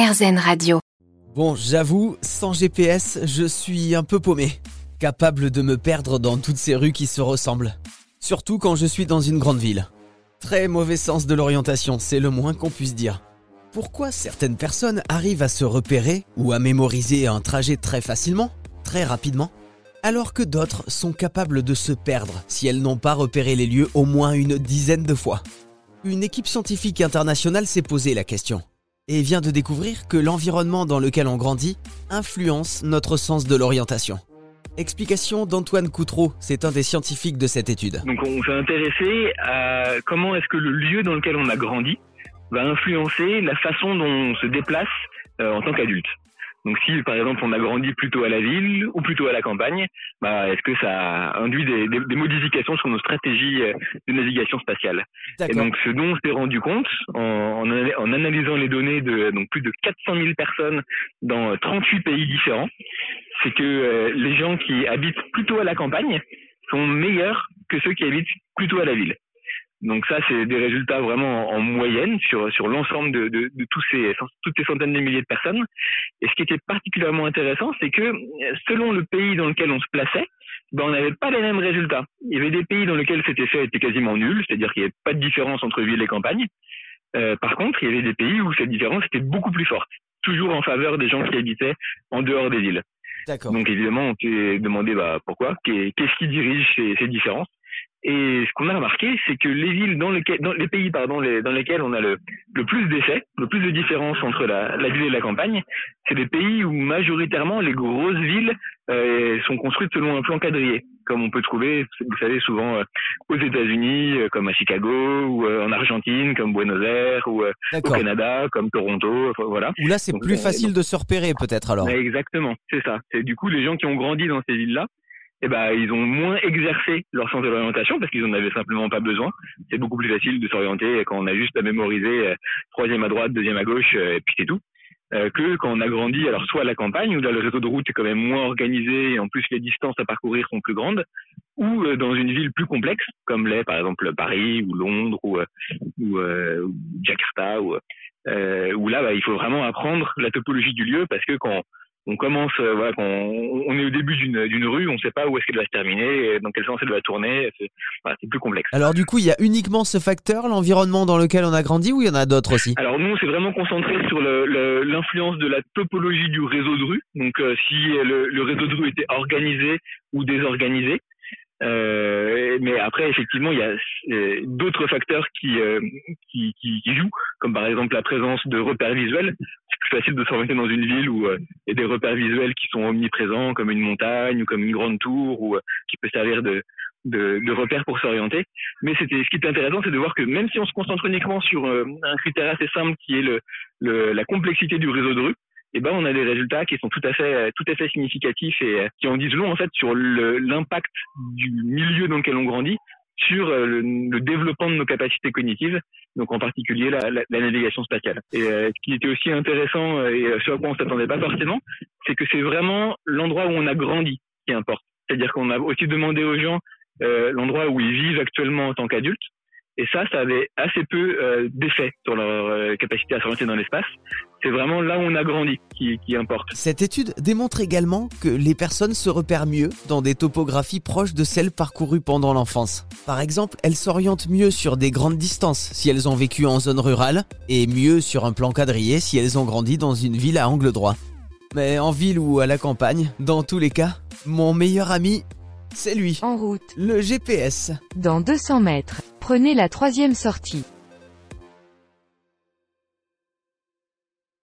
Radio. Bon, j'avoue, sans GPS, je suis un peu paumé. Capable de me perdre dans toutes ces rues qui se ressemblent. Surtout quand je suis dans une grande ville. Très mauvais sens de l'orientation, c'est le moins qu'on puisse dire. Pourquoi certaines personnes arrivent à se repérer ou à mémoriser un trajet très facilement, très rapidement, alors que d'autres sont capables de se perdre si elles n'ont pas repéré les lieux au moins une dizaine de fois? Une équipe scientifique internationale s'est posé la question et vient de découvrir que l'environnement dans lequel on grandit influence notre sens de l'orientation. Explication d'Antoine Coutreau, c'est un des scientifiques de cette étude. Donc on s'est intéressé à comment est-ce que le lieu dans lequel on a grandi va influencer la façon dont on se déplace euh, en tant qu'adulte. Donc si par exemple on a grandi plutôt à la ville ou plutôt à la campagne, bah, est-ce que ça induit des, des, des, modifications sur nos stratégies euh, de navigation spatiale? Et donc ce dont on s'est rendu compte en, en, en, analysant les données de donc plus de 400 000 personnes dans 38 pays différents, c'est que euh, les gens qui habitent plutôt à la campagne sont meilleurs que ceux qui habitent plutôt à la ville. Donc ça, c'est des résultats vraiment en, moyenne sur sur l'ensemble de, de, de, tous ces toutes ces centaines de milliers de personnes. Et ce qui était particulièrement intéressant, c'est que selon le pays dans lequel on se plaçait, ben on n'avait pas les mêmes résultats. Il y avait des pays dans lesquels c'était fait était quasiment nul, c'est-à-dire qu'il n'y avait pas de différence entre ville et campagne. Euh, par contre, il y avait des pays où cette différence était beaucoup plus forte, toujours en faveur des gens qui habitaient en dehors des villes. Donc évidemment, on s'est demandé bah, pourquoi, qu'est-ce qui dirige ces, ces différences? Et ce qu'on a remarqué, c'est que les villes dans, lesquelles, dans les pays pardon, les, dans lesquels on a le, le plus d'effets, le plus de différences entre la, la, ville et la campagne, c'est des pays où majoritairement les grosses villes euh, sont construites selon un plan quadrillé, comme on peut trouver, vous savez, souvent euh, aux États-Unis, euh, comme à Chicago, ou euh, en Argentine, comme Buenos Aires, ou au Canada, comme Toronto, voilà. Où là, c'est plus facile de se repérer, peut-être alors. Exactement, c'est ça. C'est du coup les gens qui ont grandi dans ces villes-là eh ben, ils ont moins exercé leur sens de l'orientation parce qu'ils en avaient simplement pas besoin. C'est beaucoup plus facile de s'orienter quand on a juste à mémoriser euh, troisième à droite, deuxième à gauche, euh, et puis c'est tout. Euh, que quand on a grandi, alors soit à la campagne, où là le réseau de route est quand même moins organisé, et en plus les distances à parcourir sont plus grandes, ou dans une ville plus complexe, comme l'est par exemple Paris ou Londres ou, ou, ou Jakarta, où là bah, il faut vraiment apprendre la topologie du lieu parce que quand on commence, euh, voilà, on, on, est au début d'une rue, on ne sait pas où est-ce qu'elle va se terminer, dans quel sens elle va tourner, c'est voilà, plus complexe. Alors du coup, il y a uniquement ce facteur, l'environnement dans lequel on a grandi, ou il y en a d'autres aussi? Alors nous, on s'est vraiment concentré sur l'influence le, de la topologie du réseau de rue, donc euh, si le, le, réseau de rue était organisé ou désorganisé. Euh, mais après, effectivement, il y a euh, d'autres facteurs qui, euh, qui, qui, qui, jouent, comme par exemple la présence de repères visuels. C'est plus facile de s'orienter dans une ville où il y a des repères visuels qui sont omniprésents, comme une montagne ou comme une grande tour, ou qui peut servir de, de, de repères pour s'orienter. Mais c'était ce qui est intéressant, c'est de voir que même si on se concentre uniquement sur un critère assez simple qui est le, le, la complexité du réseau de rue, eh ben on a des résultats qui sont tout à fait tout à fait significatifs et euh, qui en disent long en fait sur l'impact du milieu dans lequel on grandit sur euh, le, le, développement de nos capacités cognitives, donc en particulier la, la, la navigation spatiale. Et euh, ce qui était aussi intéressant et ce à quoi on s'attendait pas forcément, c'est que c'est vraiment l'endroit où on a grandi qui importe. C'est-à-dire qu'on a aussi demandé aux gens euh, l'endroit où ils vivent actuellement en tant qu'adultes, et ça, ça avait assez peu euh, d'effet sur leur euh, capacité à s'orienter dans l'espace. C'est vraiment là où on a grandi qui, qui, importe. Cette étude démontre également que les personnes se repèrent mieux dans des topographies proches de celles parcourues pendant l'enfance. Par exemple, elles s'orientent mieux sur des grandes distances si elles ont vécu en zone rurale et mieux sur un plan quadrillé si elles ont grandi dans une ville à angle droit. Mais en ville ou à la campagne, dans tous les cas, mon meilleur ami, c'est lui. En route. Le GPS. Dans 200 mètres. Prenez la troisième sortie.